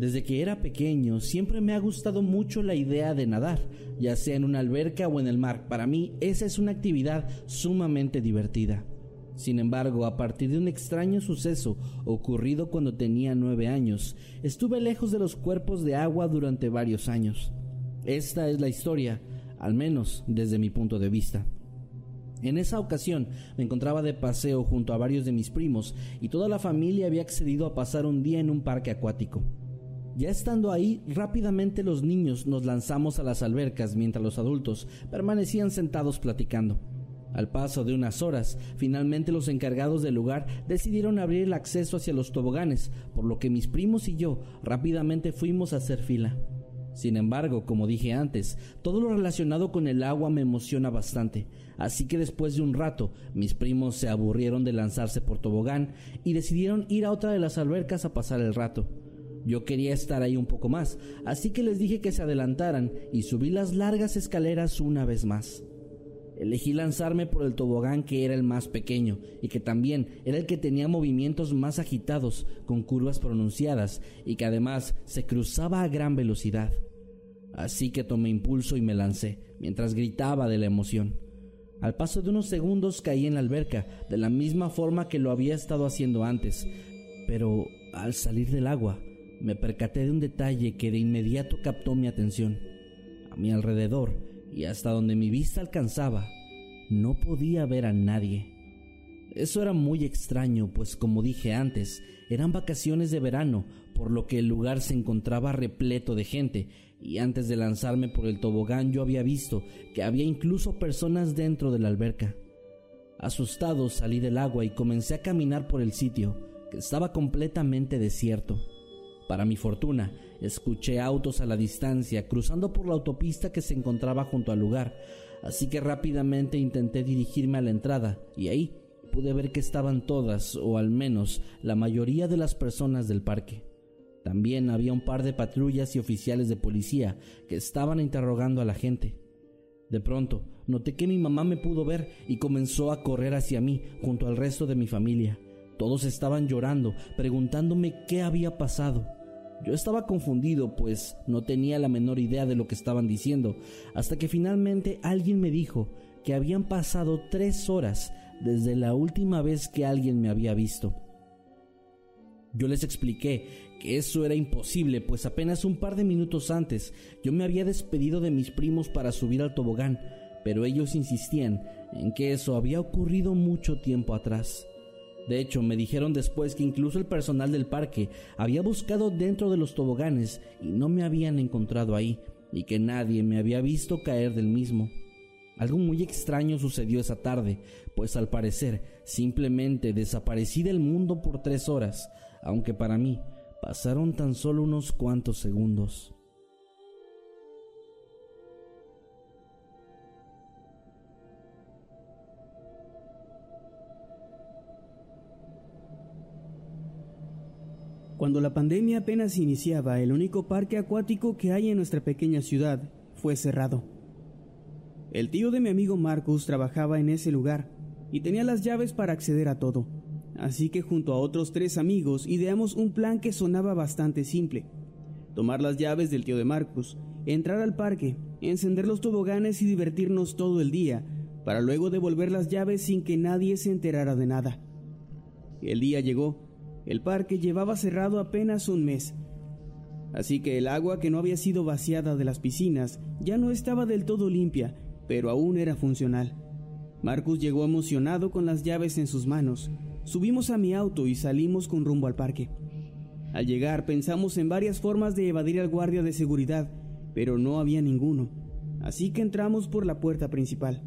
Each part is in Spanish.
Desde que era pequeño siempre me ha gustado mucho la idea de nadar, ya sea en una alberca o en el mar. Para mí esa es una actividad sumamente divertida. Sin embargo, a partir de un extraño suceso ocurrido cuando tenía nueve años, estuve lejos de los cuerpos de agua durante varios años. Esta es la historia, al menos desde mi punto de vista. En esa ocasión me encontraba de paseo junto a varios de mis primos y toda la familia había accedido a pasar un día en un parque acuático. Ya estando ahí, rápidamente los niños nos lanzamos a las albercas mientras los adultos permanecían sentados platicando. Al paso de unas horas, finalmente los encargados del lugar decidieron abrir el acceso hacia los toboganes, por lo que mis primos y yo rápidamente fuimos a hacer fila. Sin embargo, como dije antes, todo lo relacionado con el agua me emociona bastante, así que después de un rato mis primos se aburrieron de lanzarse por tobogán y decidieron ir a otra de las albercas a pasar el rato. Yo quería estar ahí un poco más, así que les dije que se adelantaran y subí las largas escaleras una vez más. Elegí lanzarme por el tobogán que era el más pequeño y que también era el que tenía movimientos más agitados, con curvas pronunciadas y que además se cruzaba a gran velocidad. Así que tomé impulso y me lancé, mientras gritaba de la emoción. Al paso de unos segundos caí en la alberca, de la misma forma que lo había estado haciendo antes, pero al salir del agua, me percaté de un detalle que de inmediato captó mi atención. A mi alrededor y hasta donde mi vista alcanzaba, no podía ver a nadie. Eso era muy extraño, pues como dije antes, eran vacaciones de verano, por lo que el lugar se encontraba repleto de gente, y antes de lanzarme por el tobogán yo había visto que había incluso personas dentro de la alberca. Asustado salí del agua y comencé a caminar por el sitio, que estaba completamente desierto. Para mi fortuna, escuché autos a la distancia cruzando por la autopista que se encontraba junto al lugar, así que rápidamente intenté dirigirme a la entrada y ahí pude ver que estaban todas, o al menos la mayoría de las personas del parque. También había un par de patrullas y oficiales de policía que estaban interrogando a la gente. De pronto, noté que mi mamá me pudo ver y comenzó a correr hacia mí junto al resto de mi familia. Todos estaban llorando, preguntándome qué había pasado. Yo estaba confundido, pues no tenía la menor idea de lo que estaban diciendo, hasta que finalmente alguien me dijo que habían pasado tres horas desde la última vez que alguien me había visto. Yo les expliqué que eso era imposible, pues apenas un par de minutos antes yo me había despedido de mis primos para subir al tobogán, pero ellos insistían en que eso había ocurrido mucho tiempo atrás. De hecho, me dijeron después que incluso el personal del parque había buscado dentro de los toboganes y no me habían encontrado ahí, y que nadie me había visto caer del mismo. Algo muy extraño sucedió esa tarde, pues al parecer simplemente desaparecí del mundo por tres horas, aunque para mí pasaron tan solo unos cuantos segundos. Cuando la pandemia apenas iniciaba, el único parque acuático que hay en nuestra pequeña ciudad fue cerrado. El tío de mi amigo Marcus trabajaba en ese lugar y tenía las llaves para acceder a todo. Así que junto a otros tres amigos ideamos un plan que sonaba bastante simple. Tomar las llaves del tío de Marcus, entrar al parque, encender los toboganes y divertirnos todo el día, para luego devolver las llaves sin que nadie se enterara de nada. El día llegó. El parque llevaba cerrado apenas un mes. Así que el agua que no había sido vaciada de las piscinas ya no estaba del todo limpia, pero aún era funcional. Marcus llegó emocionado con las llaves en sus manos. Subimos a mi auto y salimos con rumbo al parque. Al llegar pensamos en varias formas de evadir al guardia de seguridad, pero no había ninguno, así que entramos por la puerta principal.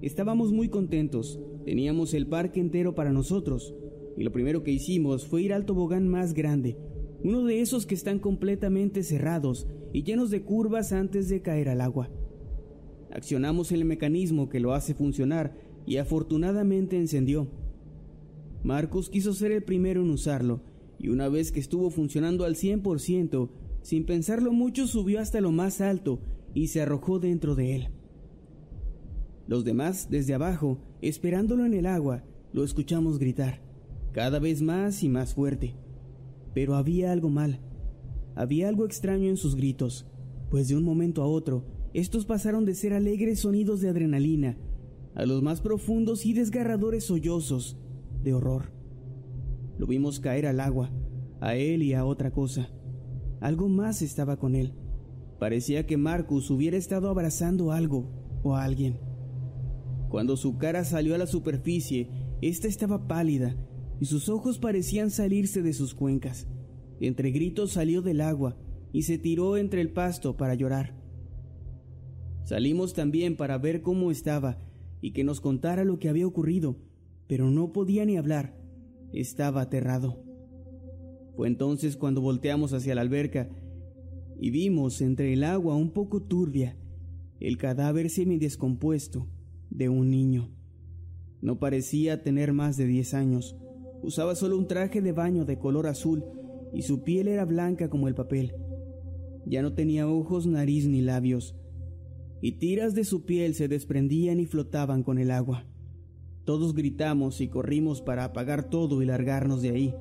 Estábamos muy contentos, teníamos el parque entero para nosotros, y lo primero que hicimos fue ir al tobogán más grande, uno de esos que están completamente cerrados y llenos de curvas antes de caer al agua. Accionamos el mecanismo que lo hace funcionar y afortunadamente encendió. Marcus quiso ser el primero en usarlo, y una vez que estuvo funcionando al 100%, sin pensarlo mucho subió hasta lo más alto y se arrojó dentro de él. Los demás, desde abajo, esperándolo en el agua, lo escuchamos gritar, cada vez más y más fuerte. Pero había algo mal. Había algo extraño en sus gritos, pues de un momento a otro, estos pasaron de ser alegres sonidos de adrenalina a los más profundos y desgarradores sollozos de horror. Lo vimos caer al agua, a él y a otra cosa. Algo más estaba con él. Parecía que Marcus hubiera estado abrazando algo o a alguien. Cuando su cara salió a la superficie, ésta estaba pálida y sus ojos parecían salirse de sus cuencas. Entre gritos salió del agua y se tiró entre el pasto para llorar. Salimos también para ver cómo estaba y que nos contara lo que había ocurrido, pero no podía ni hablar. Estaba aterrado. Fue entonces cuando volteamos hacia la alberca y vimos entre el agua un poco turbia el cadáver semidescompuesto de un niño. No parecía tener más de 10 años. Usaba solo un traje de baño de color azul y su piel era blanca como el papel. Ya no tenía ojos, nariz ni labios, y tiras de su piel se desprendían y flotaban con el agua. Todos gritamos y corrimos para apagar todo y largarnos de ahí.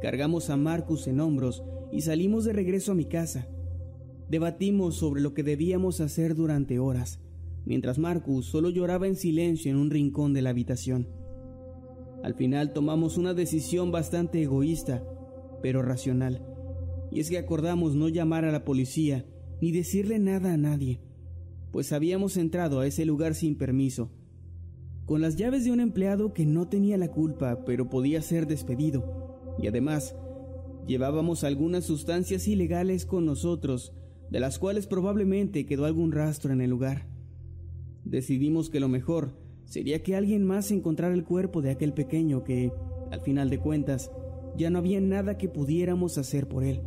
Cargamos a Marcus en hombros y salimos de regreso a mi casa. Debatimos sobre lo que debíamos hacer durante horas, mientras Marcus solo lloraba en silencio en un rincón de la habitación. Al final tomamos una decisión bastante egoísta, pero racional, y es que acordamos no llamar a la policía ni decirle nada a nadie, pues habíamos entrado a ese lugar sin permiso, con las llaves de un empleado que no tenía la culpa, pero podía ser despedido y además llevábamos algunas sustancias ilegales con nosotros, de las cuales probablemente quedó algún rastro en el lugar. Decidimos que lo mejor sería que alguien más encontrara el cuerpo de aquel pequeño que, al final de cuentas, ya no había nada que pudiéramos hacer por él.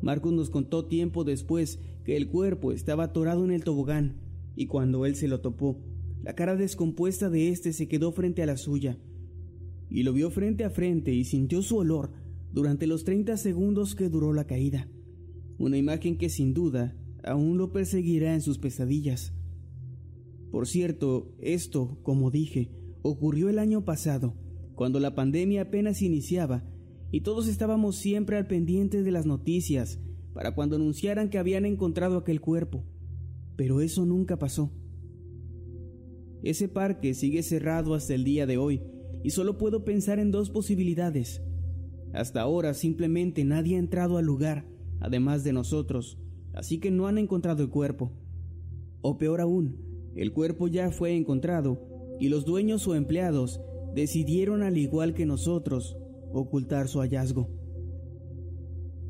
Marcus nos contó tiempo después que el cuerpo estaba atorado en el tobogán, y cuando él se lo topó, la cara descompuesta de éste se quedó frente a la suya, y lo vio frente a frente y sintió su olor durante los 30 segundos que duró la caída. Una imagen que sin duda aún lo perseguirá en sus pesadillas. Por cierto, esto, como dije, ocurrió el año pasado, cuando la pandemia apenas iniciaba y todos estábamos siempre al pendiente de las noticias para cuando anunciaran que habían encontrado aquel cuerpo. Pero eso nunca pasó. Ese parque sigue cerrado hasta el día de hoy y solo puedo pensar en dos posibilidades. Hasta ahora simplemente nadie ha entrado al lugar, además de nosotros, así que no han encontrado el cuerpo. O peor aún, el cuerpo ya fue encontrado y los dueños o empleados decidieron, al igual que nosotros, ocultar su hallazgo.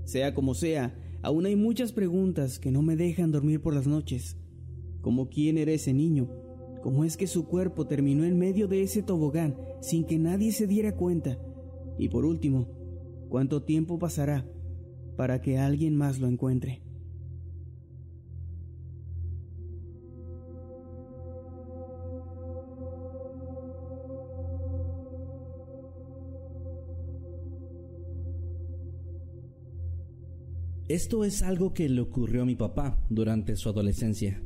Sea como sea, aún hay muchas preguntas que no me dejan dormir por las noches, como quién era ese niño, cómo es que su cuerpo terminó en medio de ese tobogán sin que nadie se diera cuenta. Y por último, ¿cuánto tiempo pasará para que alguien más lo encuentre? Esto es algo que le ocurrió a mi papá durante su adolescencia.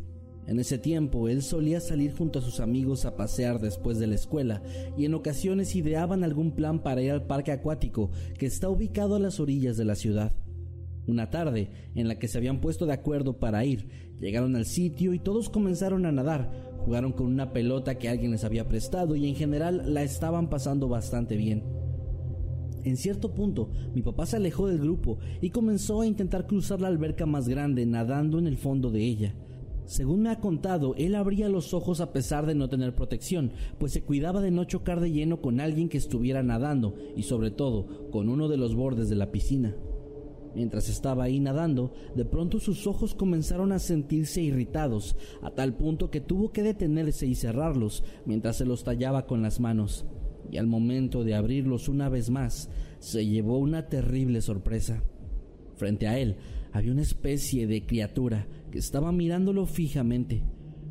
En ese tiempo él solía salir junto a sus amigos a pasear después de la escuela y en ocasiones ideaban algún plan para ir al parque acuático que está ubicado a las orillas de la ciudad. Una tarde, en la que se habían puesto de acuerdo para ir, llegaron al sitio y todos comenzaron a nadar, jugaron con una pelota que alguien les había prestado y en general la estaban pasando bastante bien. En cierto punto, mi papá se alejó del grupo y comenzó a intentar cruzar la alberca más grande nadando en el fondo de ella. Según me ha contado, él abría los ojos a pesar de no tener protección, pues se cuidaba de no chocar de lleno con alguien que estuviera nadando y sobre todo con uno de los bordes de la piscina. Mientras estaba ahí nadando, de pronto sus ojos comenzaron a sentirse irritados, a tal punto que tuvo que detenerse y cerrarlos mientras se los tallaba con las manos. Y al momento de abrirlos una vez más, se llevó una terrible sorpresa. Frente a él había una especie de criatura que estaba mirándolo fijamente.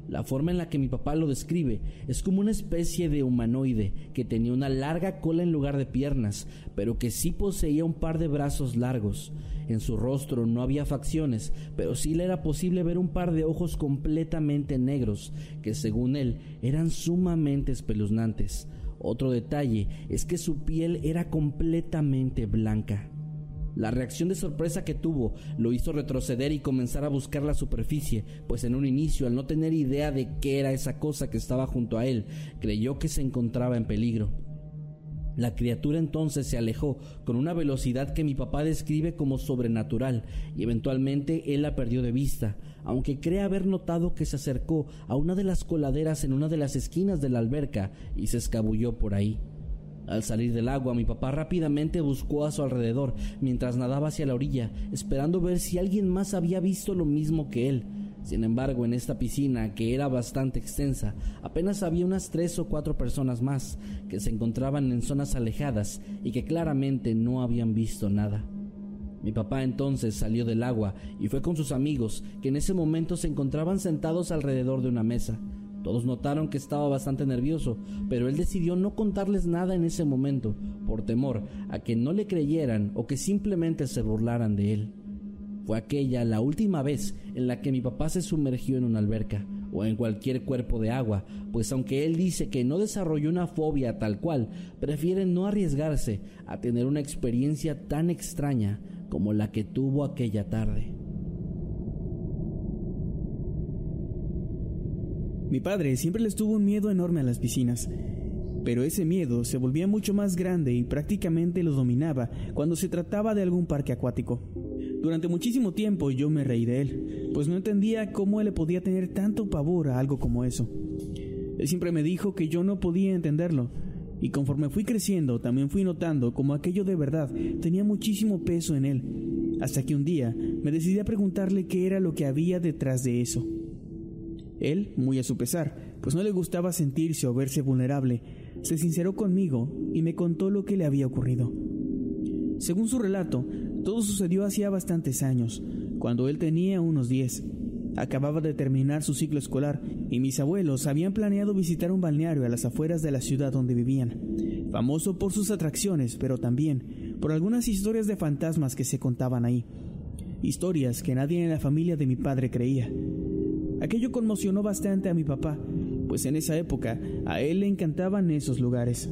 La forma en la que mi papá lo describe es como una especie de humanoide que tenía una larga cola en lugar de piernas, pero que sí poseía un par de brazos largos. En su rostro no había facciones, pero sí le era posible ver un par de ojos completamente negros, que según él eran sumamente espeluznantes. Otro detalle es que su piel era completamente blanca. La reacción de sorpresa que tuvo lo hizo retroceder y comenzar a buscar la superficie, pues en un inicio, al no tener idea de qué era esa cosa que estaba junto a él, creyó que se encontraba en peligro. La criatura entonces se alejó con una velocidad que mi papá describe como sobrenatural y eventualmente él la perdió de vista, aunque cree haber notado que se acercó a una de las coladeras en una de las esquinas de la alberca y se escabulló por ahí. Al salir del agua, mi papá rápidamente buscó a su alrededor mientras nadaba hacia la orilla, esperando ver si alguien más había visto lo mismo que él. Sin embargo, en esta piscina, que era bastante extensa, apenas había unas tres o cuatro personas más que se encontraban en zonas alejadas y que claramente no habían visto nada. Mi papá entonces salió del agua y fue con sus amigos, que en ese momento se encontraban sentados alrededor de una mesa. Todos notaron que estaba bastante nervioso, pero él decidió no contarles nada en ese momento, por temor a que no le creyeran o que simplemente se burlaran de él. Fue aquella la última vez en la que mi papá se sumergió en una alberca o en cualquier cuerpo de agua, pues aunque él dice que no desarrolló una fobia tal cual, prefiere no arriesgarse a tener una experiencia tan extraña como la que tuvo aquella tarde. Mi padre siempre les tuvo un miedo enorme a las piscinas, pero ese miedo se volvía mucho más grande y prácticamente lo dominaba cuando se trataba de algún parque acuático. Durante muchísimo tiempo yo me reí de él, pues no entendía cómo él le podía tener tanto pavor a algo como eso. Él siempre me dijo que yo no podía entenderlo, y conforme fui creciendo también fui notando como aquello de verdad tenía muchísimo peso en él, hasta que un día me decidí a preguntarle qué era lo que había detrás de eso. Él, muy a su pesar, pues no le gustaba sentirse o verse vulnerable, se sinceró conmigo y me contó lo que le había ocurrido. Según su relato, todo sucedió hacía bastantes años, cuando él tenía unos 10. Acababa de terminar su ciclo escolar y mis abuelos habían planeado visitar un balneario a las afueras de la ciudad donde vivían, famoso por sus atracciones, pero también por algunas historias de fantasmas que se contaban ahí. Historias que nadie en la familia de mi padre creía, Aquello conmocionó bastante a mi papá, pues en esa época a él le encantaban esos lugares.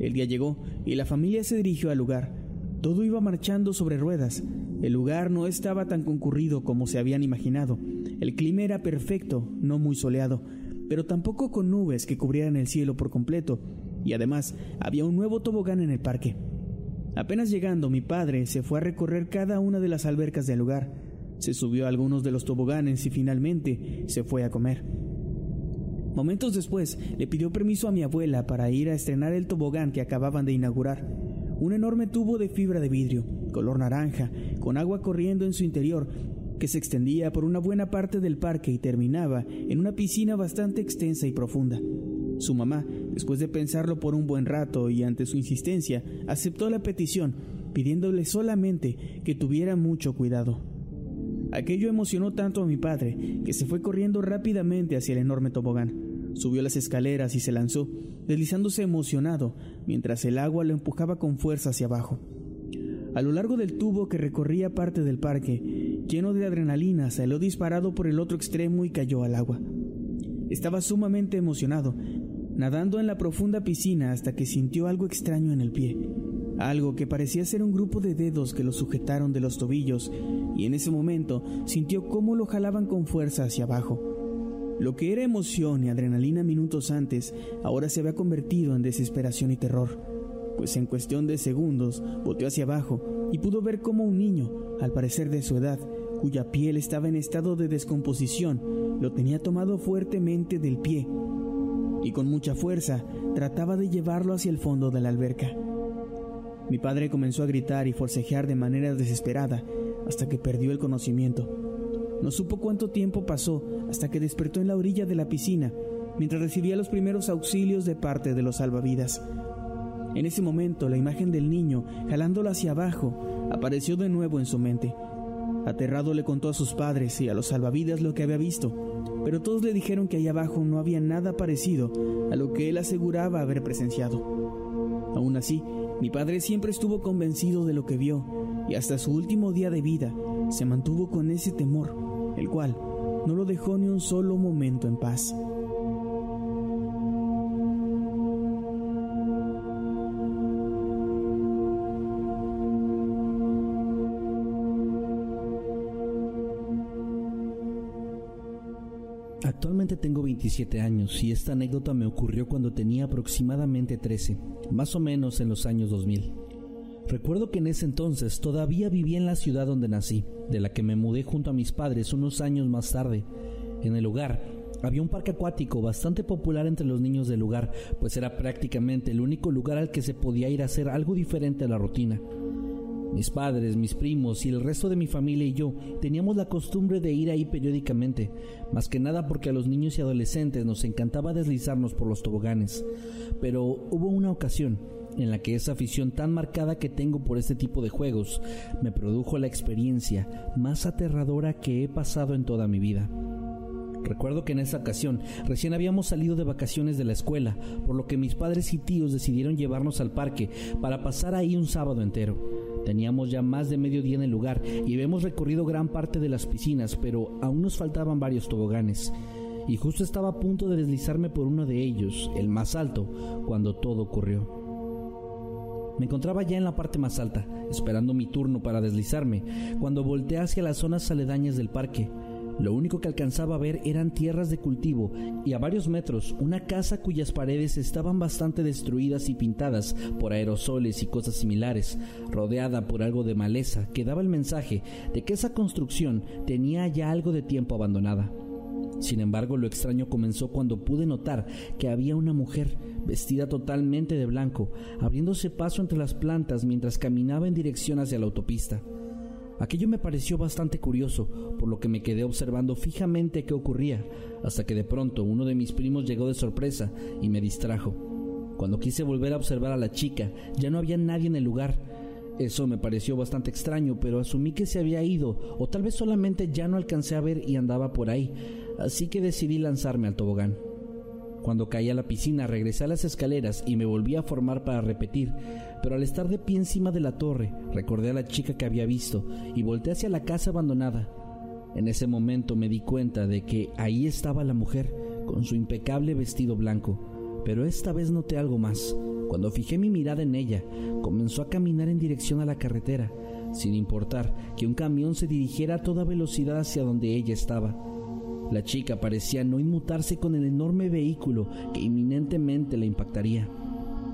El día llegó y la familia se dirigió al lugar. Todo iba marchando sobre ruedas. El lugar no estaba tan concurrido como se habían imaginado. El clima era perfecto, no muy soleado, pero tampoco con nubes que cubrieran el cielo por completo, y además había un nuevo tobogán en el parque. Apenas llegando, mi padre se fue a recorrer cada una de las albercas del lugar se subió a algunos de los toboganes y finalmente se fue a comer. Momentos después le pidió permiso a mi abuela para ir a estrenar el tobogán que acababan de inaugurar. Un enorme tubo de fibra de vidrio, color naranja, con agua corriendo en su interior, que se extendía por una buena parte del parque y terminaba en una piscina bastante extensa y profunda. Su mamá, después de pensarlo por un buen rato y ante su insistencia, aceptó la petición, pidiéndole solamente que tuviera mucho cuidado. Aquello emocionó tanto a mi padre que se fue corriendo rápidamente hacia el enorme tobogán. Subió las escaleras y se lanzó, deslizándose emocionado, mientras el agua lo empujaba con fuerza hacia abajo. A lo largo del tubo que recorría parte del parque, Lleno de adrenalina, salió disparado por el otro extremo y cayó al agua. Estaba sumamente emocionado, nadando en la profunda piscina hasta que sintió algo extraño en el pie, algo que parecía ser un grupo de dedos que lo sujetaron de los tobillos, y en ese momento sintió cómo lo jalaban con fuerza hacia abajo. Lo que era emoción y adrenalina minutos antes, ahora se había convertido en desesperación y terror, pues en cuestión de segundos volteó hacia abajo y pudo ver cómo un niño, al parecer de su edad, cuya piel estaba en estado de descomposición, lo tenía tomado fuertemente del pie y con mucha fuerza trataba de llevarlo hacia el fondo de la alberca. Mi padre comenzó a gritar y forcejear de manera desesperada hasta que perdió el conocimiento. No supo cuánto tiempo pasó hasta que despertó en la orilla de la piscina mientras recibía los primeros auxilios de parte de los salvavidas. En ese momento la imagen del niño jalándolo hacia abajo apareció de nuevo en su mente Aterrado le contó a sus padres y a los salvavidas lo que había visto, pero todos le dijeron que ahí abajo no había nada parecido a lo que él aseguraba haber presenciado. Aún así, mi padre siempre estuvo convencido de lo que vio y hasta su último día de vida se mantuvo con ese temor, el cual no lo dejó ni un solo momento en paz. Actualmente tengo 27 años y esta anécdota me ocurrió cuando tenía aproximadamente 13, más o menos en los años 2000. Recuerdo que en ese entonces todavía vivía en la ciudad donde nací, de la que me mudé junto a mis padres unos años más tarde. En el lugar había un parque acuático bastante popular entre los niños del lugar, pues era prácticamente el único lugar al que se podía ir a hacer algo diferente a la rutina. Mis padres, mis primos y el resto de mi familia y yo teníamos la costumbre de ir ahí periódicamente, más que nada porque a los niños y adolescentes nos encantaba deslizarnos por los toboganes. Pero hubo una ocasión en la que esa afición tan marcada que tengo por este tipo de juegos me produjo la experiencia más aterradora que he pasado en toda mi vida. Recuerdo que en esa ocasión recién habíamos salido de vacaciones de la escuela, por lo que mis padres y tíos decidieron llevarnos al parque para pasar ahí un sábado entero. Teníamos ya más de medio día en el lugar y habíamos recorrido gran parte de las piscinas, pero aún nos faltaban varios toboganes. Y justo estaba a punto de deslizarme por uno de ellos, el más alto, cuando todo ocurrió. Me encontraba ya en la parte más alta, esperando mi turno para deslizarme, cuando volteé hacia las zonas aledañas del parque. Lo único que alcanzaba a ver eran tierras de cultivo y a varios metros una casa cuyas paredes estaban bastante destruidas y pintadas por aerosoles y cosas similares, rodeada por algo de maleza que daba el mensaje de que esa construcción tenía ya algo de tiempo abandonada. Sin embargo, lo extraño comenzó cuando pude notar que había una mujer vestida totalmente de blanco, abriéndose paso entre las plantas mientras caminaba en dirección hacia la autopista. Aquello me pareció bastante curioso, por lo que me quedé observando fijamente qué ocurría, hasta que de pronto uno de mis primos llegó de sorpresa y me distrajo. Cuando quise volver a observar a la chica, ya no había nadie en el lugar. Eso me pareció bastante extraño, pero asumí que se había ido, o tal vez solamente ya no alcancé a ver y andaba por ahí, así que decidí lanzarme al tobogán. Cuando caí a la piscina regresé a las escaleras y me volví a formar para repetir, pero al estar de pie encima de la torre recordé a la chica que había visto y volteé hacia la casa abandonada. En ese momento me di cuenta de que ahí estaba la mujer con su impecable vestido blanco, pero esta vez noté algo más. Cuando fijé mi mirada en ella, comenzó a caminar en dirección a la carretera, sin importar que un camión se dirigiera a toda velocidad hacia donde ella estaba. La chica parecía no inmutarse con el enorme vehículo que inminentemente la impactaría.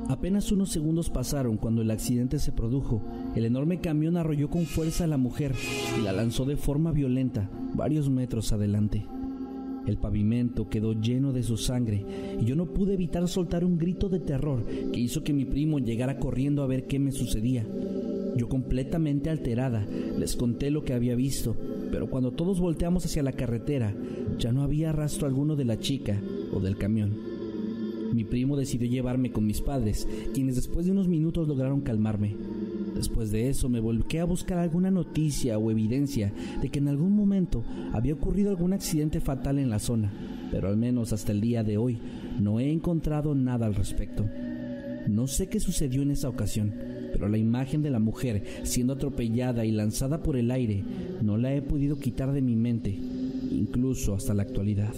Apenas unos segundos pasaron cuando el accidente se produjo. El enorme camión arrolló con fuerza a la mujer y la lanzó de forma violenta varios metros adelante. El pavimento quedó lleno de su sangre y yo no pude evitar soltar un grito de terror que hizo que mi primo llegara corriendo a ver qué me sucedía. Yo completamente alterada les conté lo que había visto, pero cuando todos volteamos hacia la carretera ya no había rastro alguno de la chica o del camión. Mi primo decidió llevarme con mis padres, quienes después de unos minutos lograron calmarme. Después de eso me volqué a buscar alguna noticia o evidencia de que en algún momento había ocurrido algún accidente fatal en la zona, pero al menos hasta el día de hoy no he encontrado nada al respecto. No sé qué sucedió en esa ocasión, pero la imagen de la mujer siendo atropellada y lanzada por el aire no la he podido quitar de mi mente, incluso hasta la actualidad.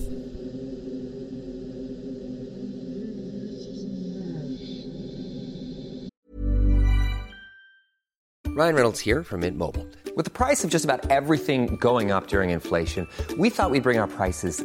Ryan Reynolds here from Mint Mobile. With the price of just about everything going up during inflation, we thought we'd bring our prices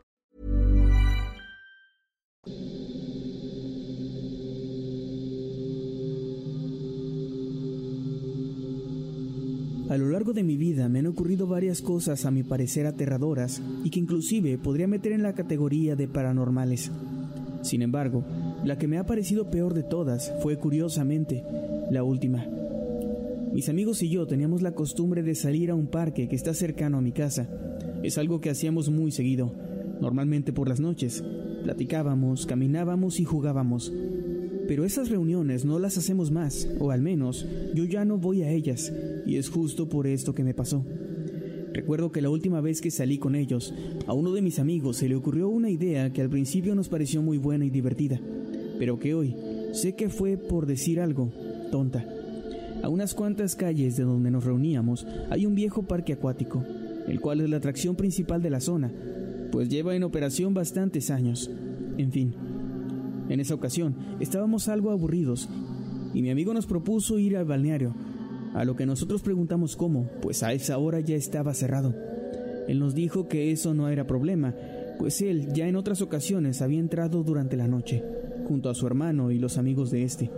A lo largo de mi vida me han ocurrido varias cosas a mi parecer aterradoras y que inclusive podría meter en la categoría de paranormales. Sin embargo, la que me ha parecido peor de todas fue curiosamente la última. Mis amigos y yo teníamos la costumbre de salir a un parque que está cercano a mi casa. Es algo que hacíamos muy seguido, normalmente por las noches. Platicábamos, caminábamos y jugábamos. Pero esas reuniones no las hacemos más, o al menos yo ya no voy a ellas, y es justo por esto que me pasó. Recuerdo que la última vez que salí con ellos, a uno de mis amigos se le ocurrió una idea que al principio nos pareció muy buena y divertida, pero que hoy sé que fue, por decir algo, tonta. A unas cuantas calles de donde nos reuníamos hay un viejo parque acuático, el cual es la atracción principal de la zona, pues lleva en operación bastantes años. En fin, en esa ocasión estábamos algo aburridos y mi amigo nos propuso ir al balneario, a lo que nosotros preguntamos cómo, pues a esa hora ya estaba cerrado. Él nos dijo que eso no era problema, pues él ya en otras ocasiones había entrado durante la noche, junto a su hermano y los amigos de este.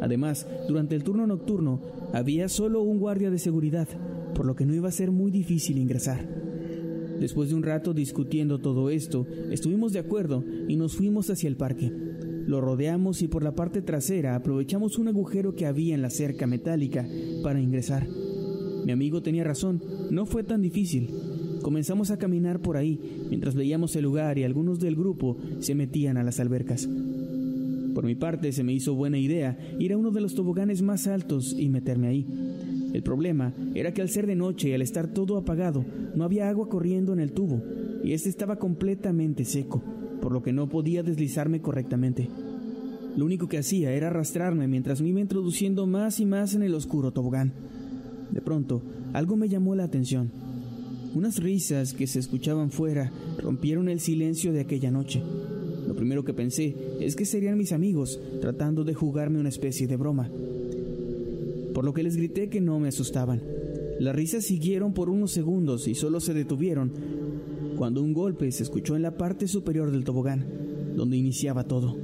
Además, durante el turno nocturno había solo un guardia de seguridad, por lo que no iba a ser muy difícil ingresar. Después de un rato discutiendo todo esto, estuvimos de acuerdo y nos fuimos hacia el parque. Lo rodeamos y por la parte trasera aprovechamos un agujero que había en la cerca metálica para ingresar. Mi amigo tenía razón, no fue tan difícil. Comenzamos a caminar por ahí mientras veíamos el lugar y algunos del grupo se metían a las albercas. Por mi parte se me hizo buena idea ir a uno de los toboganes más altos y meterme ahí. El problema era que al ser de noche y al estar todo apagado, no había agua corriendo en el tubo y este estaba completamente seco por lo que no podía deslizarme correctamente. Lo único que hacía era arrastrarme mientras me iba introduciendo más y más en el oscuro tobogán. De pronto, algo me llamó la atención. Unas risas que se escuchaban fuera rompieron el silencio de aquella noche. Lo primero que pensé es que serían mis amigos tratando de jugarme una especie de broma. Por lo que les grité que no me asustaban. Las risas siguieron por unos segundos y solo se detuvieron cuando un golpe se escuchó en la parte superior del tobogán, donde iniciaba todo.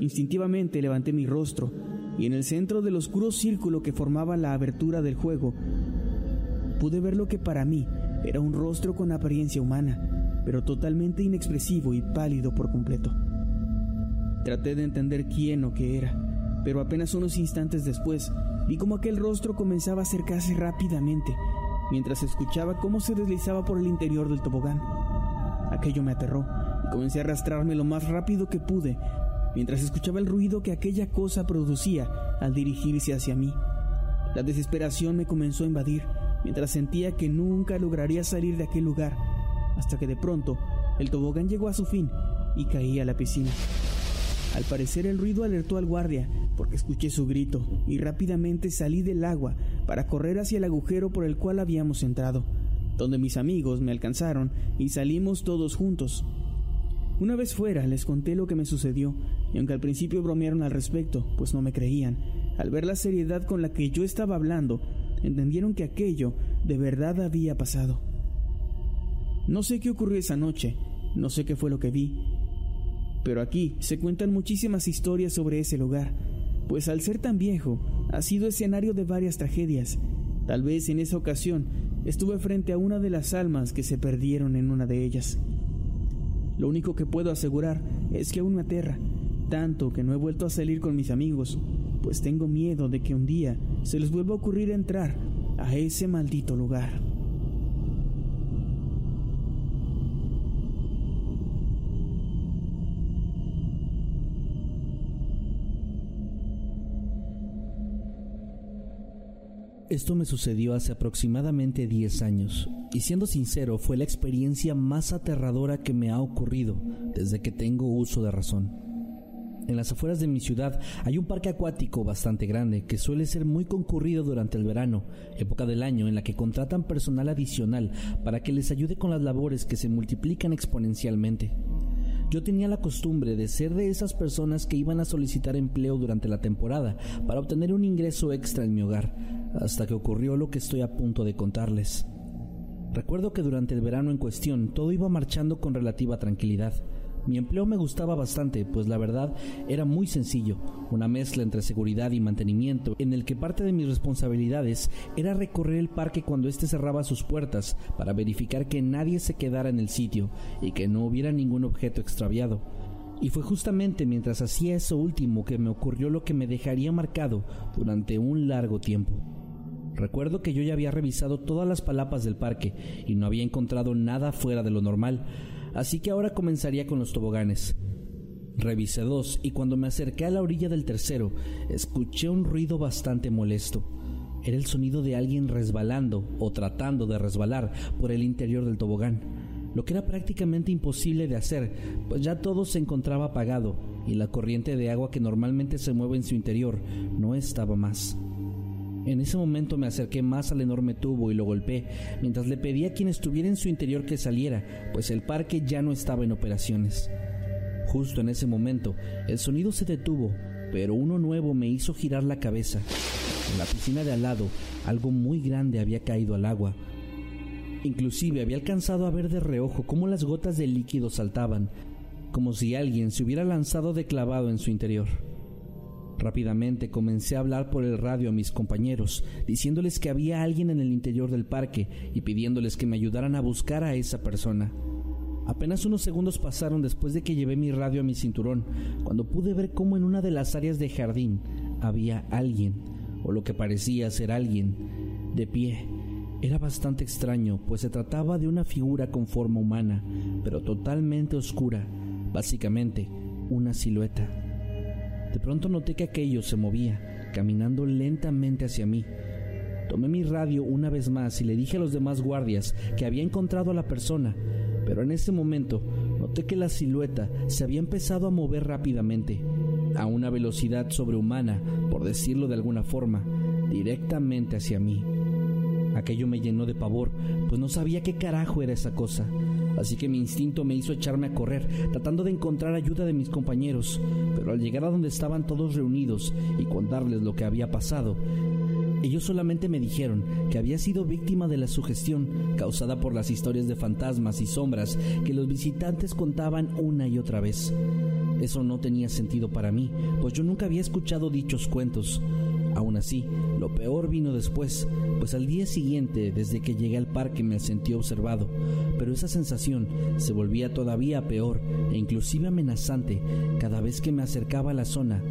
Instintivamente levanté mi rostro y en el centro del oscuro círculo que formaba la abertura del juego, pude ver lo que para mí era un rostro con apariencia humana, pero totalmente inexpresivo y pálido por completo. Traté de entender quién o qué era, pero apenas unos instantes después vi como aquel rostro comenzaba a acercarse rápidamente mientras escuchaba cómo se deslizaba por el interior del tobogán. Aquello me aterró y comencé a arrastrarme lo más rápido que pude mientras escuchaba el ruido que aquella cosa producía al dirigirse hacia mí. La desesperación me comenzó a invadir mientras sentía que nunca lograría salir de aquel lugar, hasta que de pronto el tobogán llegó a su fin y caí a la piscina. Al parecer el ruido alertó al guardia porque escuché su grito y rápidamente salí del agua para correr hacia el agujero por el cual habíamos entrado, donde mis amigos me alcanzaron y salimos todos juntos. Una vez fuera les conté lo que me sucedió y aunque al principio bromearon al respecto, pues no me creían, al ver la seriedad con la que yo estaba hablando, entendieron que aquello de verdad había pasado. No sé qué ocurrió esa noche, no sé qué fue lo que vi, pero aquí se cuentan muchísimas historias sobre ese lugar, pues al ser tan viejo, ha sido escenario de varias tragedias. Tal vez en esa ocasión estuve frente a una de las almas que se perdieron en una de ellas. Lo único que puedo asegurar es que aún me aterra, tanto que no he vuelto a salir con mis amigos, pues tengo miedo de que un día se les vuelva a ocurrir entrar a ese maldito lugar. Esto me sucedió hace aproximadamente 10 años, y siendo sincero, fue la experiencia más aterradora que me ha ocurrido desde que tengo uso de razón. En las afueras de mi ciudad hay un parque acuático bastante grande que suele ser muy concurrido durante el verano, época del año en la que contratan personal adicional para que les ayude con las labores que se multiplican exponencialmente. Yo tenía la costumbre de ser de esas personas que iban a solicitar empleo durante la temporada para obtener un ingreso extra en mi hogar, hasta que ocurrió lo que estoy a punto de contarles. Recuerdo que durante el verano en cuestión todo iba marchando con relativa tranquilidad. Mi empleo me gustaba bastante, pues la verdad era muy sencillo, una mezcla entre seguridad y mantenimiento, en el que parte de mis responsabilidades era recorrer el parque cuando éste cerraba sus puertas para verificar que nadie se quedara en el sitio y que no hubiera ningún objeto extraviado. Y fue justamente mientras hacía eso último que me ocurrió lo que me dejaría marcado durante un largo tiempo. Recuerdo que yo ya había revisado todas las palapas del parque y no había encontrado nada fuera de lo normal, así que ahora comenzaría con los toboganes. Revisé dos y cuando me acerqué a la orilla del tercero, escuché un ruido bastante molesto. Era el sonido de alguien resbalando o tratando de resbalar por el interior del tobogán, lo que era prácticamente imposible de hacer, pues ya todo se encontraba apagado y la corriente de agua que normalmente se mueve en su interior no estaba más. En ese momento me acerqué más al enorme tubo y lo golpeé, mientras le pedí a quien estuviera en su interior que saliera, pues el parque ya no estaba en operaciones. Justo en ese momento, el sonido se detuvo, pero uno nuevo me hizo girar la cabeza. En la piscina de al lado, algo muy grande había caído al agua. Inclusive había alcanzado a ver de reojo cómo las gotas de líquido saltaban, como si alguien se hubiera lanzado de clavado en su interior. Rápidamente comencé a hablar por el radio a mis compañeros, diciéndoles que había alguien en el interior del parque y pidiéndoles que me ayudaran a buscar a esa persona. Apenas unos segundos pasaron después de que llevé mi radio a mi cinturón, cuando pude ver cómo en una de las áreas de jardín había alguien, o lo que parecía ser alguien, de pie. Era bastante extraño, pues se trataba de una figura con forma humana, pero totalmente oscura, básicamente una silueta. De pronto noté que aquello se movía, caminando lentamente hacia mí. Tomé mi radio una vez más y le dije a los demás guardias que había encontrado a la persona, pero en ese momento noté que la silueta se había empezado a mover rápidamente, a una velocidad sobrehumana, por decirlo de alguna forma, directamente hacia mí. Aquello me llenó de pavor, pues no sabía qué carajo era esa cosa así que mi instinto me hizo echarme a correr, tratando de encontrar ayuda de mis compañeros, pero al llegar a donde estaban todos reunidos y contarles lo que había pasado, ellos solamente me dijeron que había sido víctima de la sugestión causada por las historias de fantasmas y sombras que los visitantes contaban una y otra vez. Eso no tenía sentido para mí, pues yo nunca había escuchado dichos cuentos. Aún así, lo peor vino después, pues al día siguiente, desde que llegué al parque, me sentí observado, pero esa sensación se volvía todavía peor e inclusive amenazante cada vez que me acercaba a la zona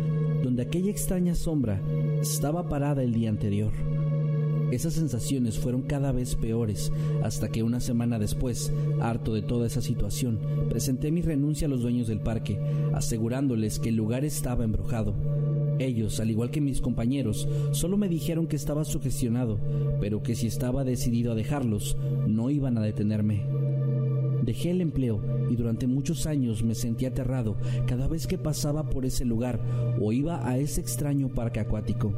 donde aquella extraña sombra estaba parada el día anterior. Esas sensaciones fueron cada vez peores hasta que una semana después, harto de toda esa situación, presenté mi renuncia a los dueños del parque, asegurándoles que el lugar estaba embrujado ellos, al igual que mis compañeros, solo me dijeron que estaba sugestionado, pero que si estaba decidido a dejarlos, no iban a detenerme. Dejé el empleo y durante muchos años me sentí aterrado cada vez que pasaba por ese lugar o iba a ese extraño parque acuático.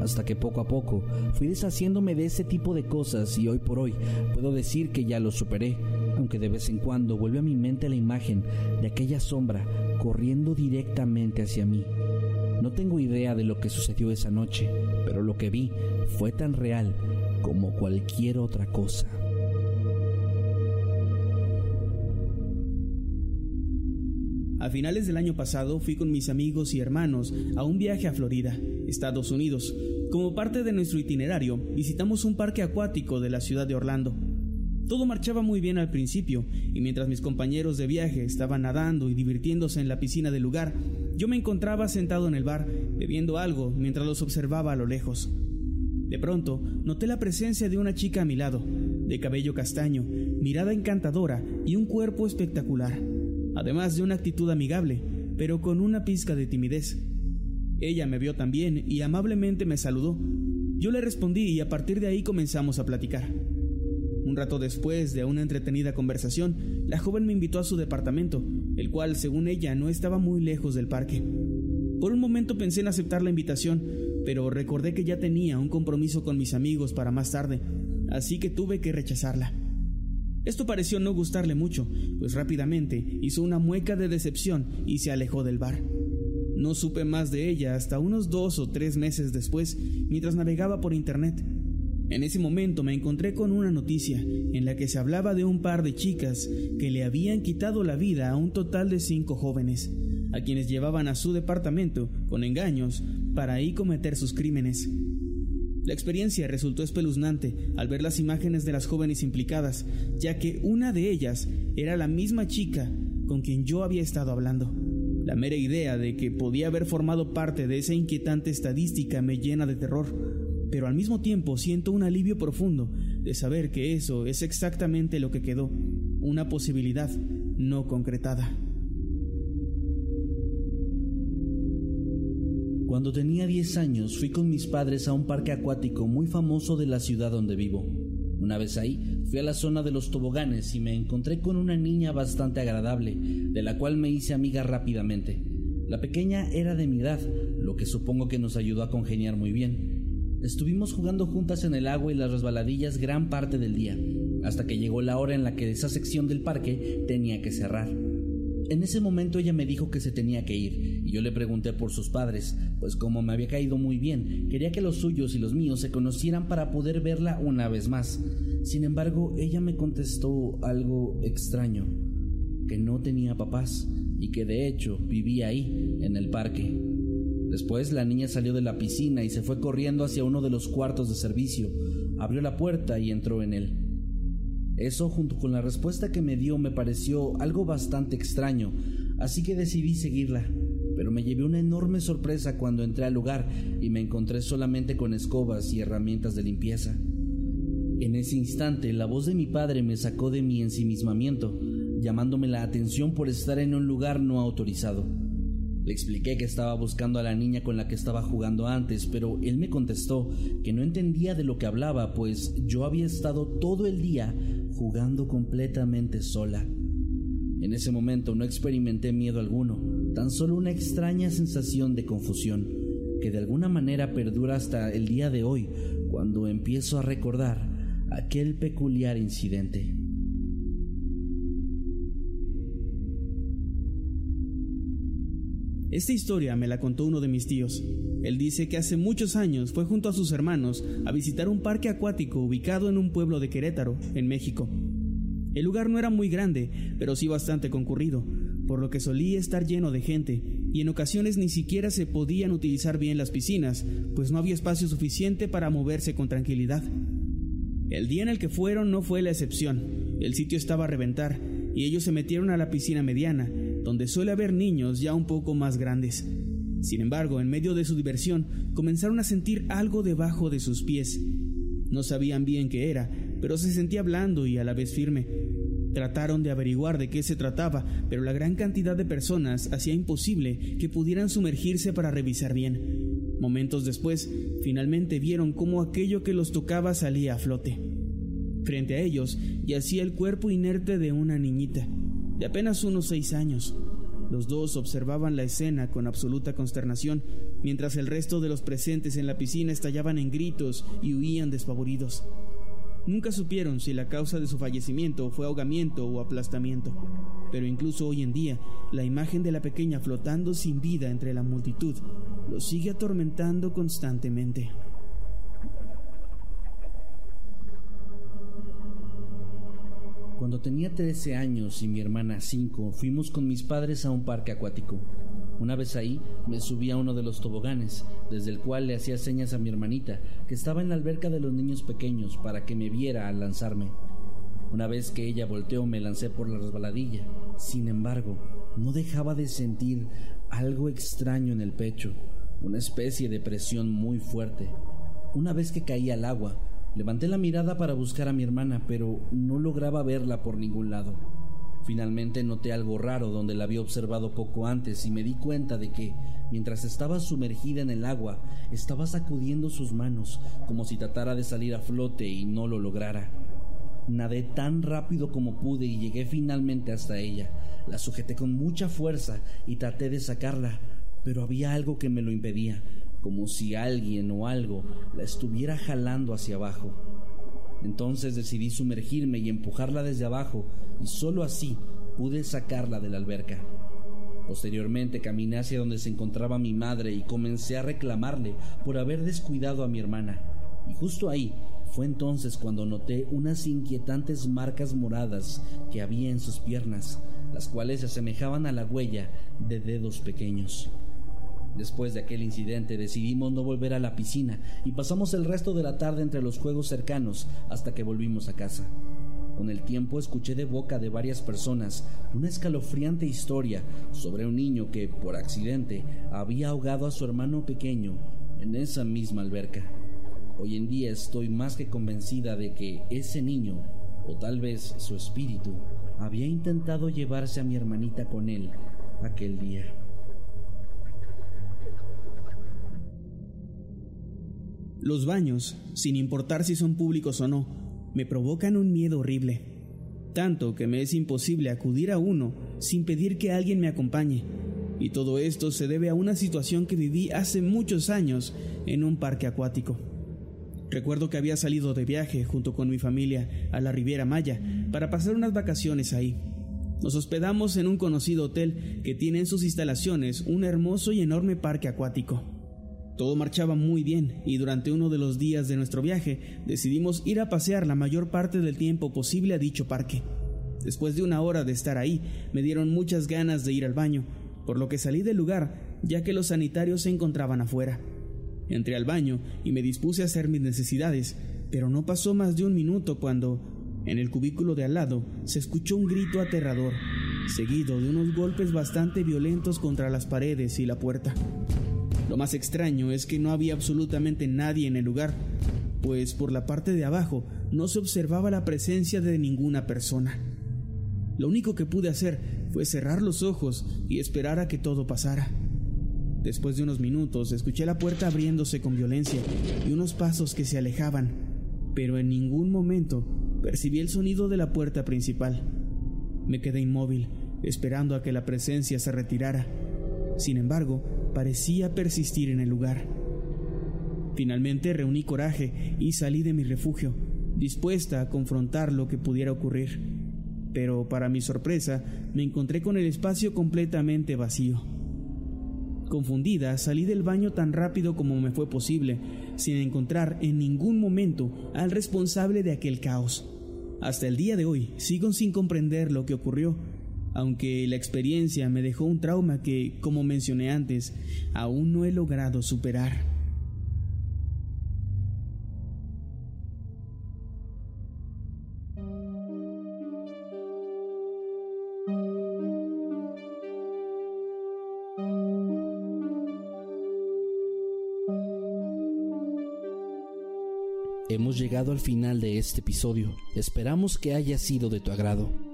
Hasta que poco a poco fui deshaciéndome de ese tipo de cosas y hoy por hoy puedo decir que ya lo superé, aunque de vez en cuando vuelve a mi mente la imagen de aquella sombra corriendo directamente hacia mí. No tengo idea de lo que sucedió esa noche, pero lo que vi fue tan real como cualquier otra cosa. A finales del año pasado fui con mis amigos y hermanos a un viaje a Florida, Estados Unidos. Como parte de nuestro itinerario, visitamos un parque acuático de la ciudad de Orlando. Todo marchaba muy bien al principio, y mientras mis compañeros de viaje estaban nadando y divirtiéndose en la piscina del lugar, yo me encontraba sentado en el bar, bebiendo algo mientras los observaba a lo lejos. De pronto, noté la presencia de una chica a mi lado, de cabello castaño, mirada encantadora y un cuerpo espectacular, además de una actitud amigable, pero con una pizca de timidez. Ella me vio también y amablemente me saludó. Yo le respondí y a partir de ahí comenzamos a platicar. Un rato después de una entretenida conversación, la joven me invitó a su departamento, el cual, según ella, no estaba muy lejos del parque. Por un momento pensé en aceptar la invitación, pero recordé que ya tenía un compromiso con mis amigos para más tarde, así que tuve que rechazarla. Esto pareció no gustarle mucho, pues rápidamente hizo una mueca de decepción y se alejó del bar. No supe más de ella hasta unos dos o tres meses después, mientras navegaba por internet. En ese momento me encontré con una noticia en la que se hablaba de un par de chicas que le habían quitado la vida a un total de cinco jóvenes, a quienes llevaban a su departamento con engaños para ahí cometer sus crímenes. La experiencia resultó espeluznante al ver las imágenes de las jóvenes implicadas, ya que una de ellas era la misma chica con quien yo había estado hablando. La mera idea de que podía haber formado parte de esa inquietante estadística me llena de terror, pero al mismo tiempo siento un alivio profundo de saber que eso es exactamente lo que quedó, una posibilidad no concretada. Cuando tenía 10 años fui con mis padres a un parque acuático muy famoso de la ciudad donde vivo. Una vez ahí, fui a la zona de los toboganes y me encontré con una niña bastante agradable, de la cual me hice amiga rápidamente. La pequeña era de mi edad, lo que supongo que nos ayudó a congeniar muy bien. Estuvimos jugando juntas en el agua y las resbaladillas gran parte del día, hasta que llegó la hora en la que esa sección del parque tenía que cerrar. En ese momento ella me dijo que se tenía que ir, y yo le pregunté por sus padres, pues como me había caído muy bien, quería que los suyos y los míos se conocieran para poder verla una vez más. Sin embargo, ella me contestó algo extraño, que no tenía papás y que de hecho vivía ahí, en el parque. Después la niña salió de la piscina y se fue corriendo hacia uno de los cuartos de servicio. Abrió la puerta y entró en él. Eso, junto con la respuesta que me dio, me pareció algo bastante extraño, así que decidí seguirla. Pero me llevé una enorme sorpresa cuando entré al lugar y me encontré solamente con escobas y herramientas de limpieza. En ese instante, la voz de mi padre me sacó de mi ensimismamiento, llamándome la atención por estar en un lugar no autorizado. Le expliqué que estaba buscando a la niña con la que estaba jugando antes, pero él me contestó que no entendía de lo que hablaba, pues yo había estado todo el día jugando completamente sola. En ese momento no experimenté miedo alguno, tan solo una extraña sensación de confusión, que de alguna manera perdura hasta el día de hoy, cuando empiezo a recordar aquel peculiar incidente. Esta historia me la contó uno de mis tíos. Él dice que hace muchos años fue junto a sus hermanos a visitar un parque acuático ubicado en un pueblo de Querétaro, en México. El lugar no era muy grande, pero sí bastante concurrido, por lo que solía estar lleno de gente, y en ocasiones ni siquiera se podían utilizar bien las piscinas, pues no había espacio suficiente para moverse con tranquilidad. El día en el que fueron no fue la excepción. El sitio estaba a reventar, y ellos se metieron a la piscina mediana, donde suele haber niños ya un poco más grandes. Sin embargo, en medio de su diversión, comenzaron a sentir algo debajo de sus pies. No sabían bien qué era, pero se sentía blando y a la vez firme. Trataron de averiguar de qué se trataba, pero la gran cantidad de personas hacía imposible que pudieran sumergirse para revisar bien. Momentos después, finalmente vieron cómo aquello que los tocaba salía a flote. Frente a ellos yacía el cuerpo inerte de una niñita de apenas unos seis años. Los dos observaban la escena con absoluta consternación, mientras el resto de los presentes en la piscina estallaban en gritos y huían despavoridos. Nunca supieron si la causa de su fallecimiento fue ahogamiento o aplastamiento, pero incluso hoy en día la imagen de la pequeña flotando sin vida entre la multitud los sigue atormentando constantemente. Cuando tenía 13 años y mi hermana 5, fuimos con mis padres a un parque acuático. Una vez ahí, me subí a uno de los toboganes, desde el cual le hacía señas a mi hermanita, que estaba en la alberca de los niños pequeños, para que me viera al lanzarme. Una vez que ella volteó, me lancé por la resbaladilla. Sin embargo, no dejaba de sentir algo extraño en el pecho, una especie de presión muy fuerte. Una vez que caí al agua, Levanté la mirada para buscar a mi hermana, pero no lograba verla por ningún lado. Finalmente noté algo raro donde la había observado poco antes y me di cuenta de que, mientras estaba sumergida en el agua, estaba sacudiendo sus manos como si tratara de salir a flote y no lo lograra. Nadé tan rápido como pude y llegué finalmente hasta ella. La sujeté con mucha fuerza y traté de sacarla, pero había algo que me lo impedía, como si alguien o algo la estuviera jalando hacia abajo. Entonces decidí sumergirme y empujarla desde abajo, y solo así pude sacarla de la alberca. Posteriormente caminé hacia donde se encontraba mi madre y comencé a reclamarle por haber descuidado a mi hermana. Y justo ahí fue entonces cuando noté unas inquietantes marcas moradas que había en sus piernas, las cuales se asemejaban a la huella de dedos pequeños. Después de aquel incidente decidimos no volver a la piscina y pasamos el resto de la tarde entre los juegos cercanos hasta que volvimos a casa. Con el tiempo escuché de boca de varias personas una escalofriante historia sobre un niño que, por accidente, había ahogado a su hermano pequeño en esa misma alberca. Hoy en día estoy más que convencida de que ese niño, o tal vez su espíritu, había intentado llevarse a mi hermanita con él aquel día. Los baños, sin importar si son públicos o no, me provocan un miedo horrible, tanto que me es imposible acudir a uno sin pedir que alguien me acompañe. Y todo esto se debe a una situación que viví hace muchos años en un parque acuático. Recuerdo que había salido de viaje junto con mi familia a la Riviera Maya para pasar unas vacaciones ahí. Nos hospedamos en un conocido hotel que tiene en sus instalaciones un hermoso y enorme parque acuático. Todo marchaba muy bien y durante uno de los días de nuestro viaje decidimos ir a pasear la mayor parte del tiempo posible a dicho parque. Después de una hora de estar ahí, me dieron muchas ganas de ir al baño, por lo que salí del lugar ya que los sanitarios se encontraban afuera. Entré al baño y me dispuse a hacer mis necesidades, pero no pasó más de un minuto cuando, en el cubículo de al lado, se escuchó un grito aterrador, seguido de unos golpes bastante violentos contra las paredes y la puerta. Lo más extraño es que no había absolutamente nadie en el lugar, pues por la parte de abajo no se observaba la presencia de ninguna persona. Lo único que pude hacer fue cerrar los ojos y esperar a que todo pasara. Después de unos minutos escuché la puerta abriéndose con violencia y unos pasos que se alejaban, pero en ningún momento percibí el sonido de la puerta principal. Me quedé inmóvil, esperando a que la presencia se retirara. Sin embargo, parecía persistir en el lugar. Finalmente reuní coraje y salí de mi refugio, dispuesta a confrontar lo que pudiera ocurrir. Pero para mi sorpresa, me encontré con el espacio completamente vacío. Confundida, salí del baño tan rápido como me fue posible, sin encontrar en ningún momento al responsable de aquel caos. Hasta el día de hoy sigo sin comprender lo que ocurrió aunque la experiencia me dejó un trauma que, como mencioné antes, aún no he logrado superar. Hemos llegado al final de este episodio. Esperamos que haya sido de tu agrado.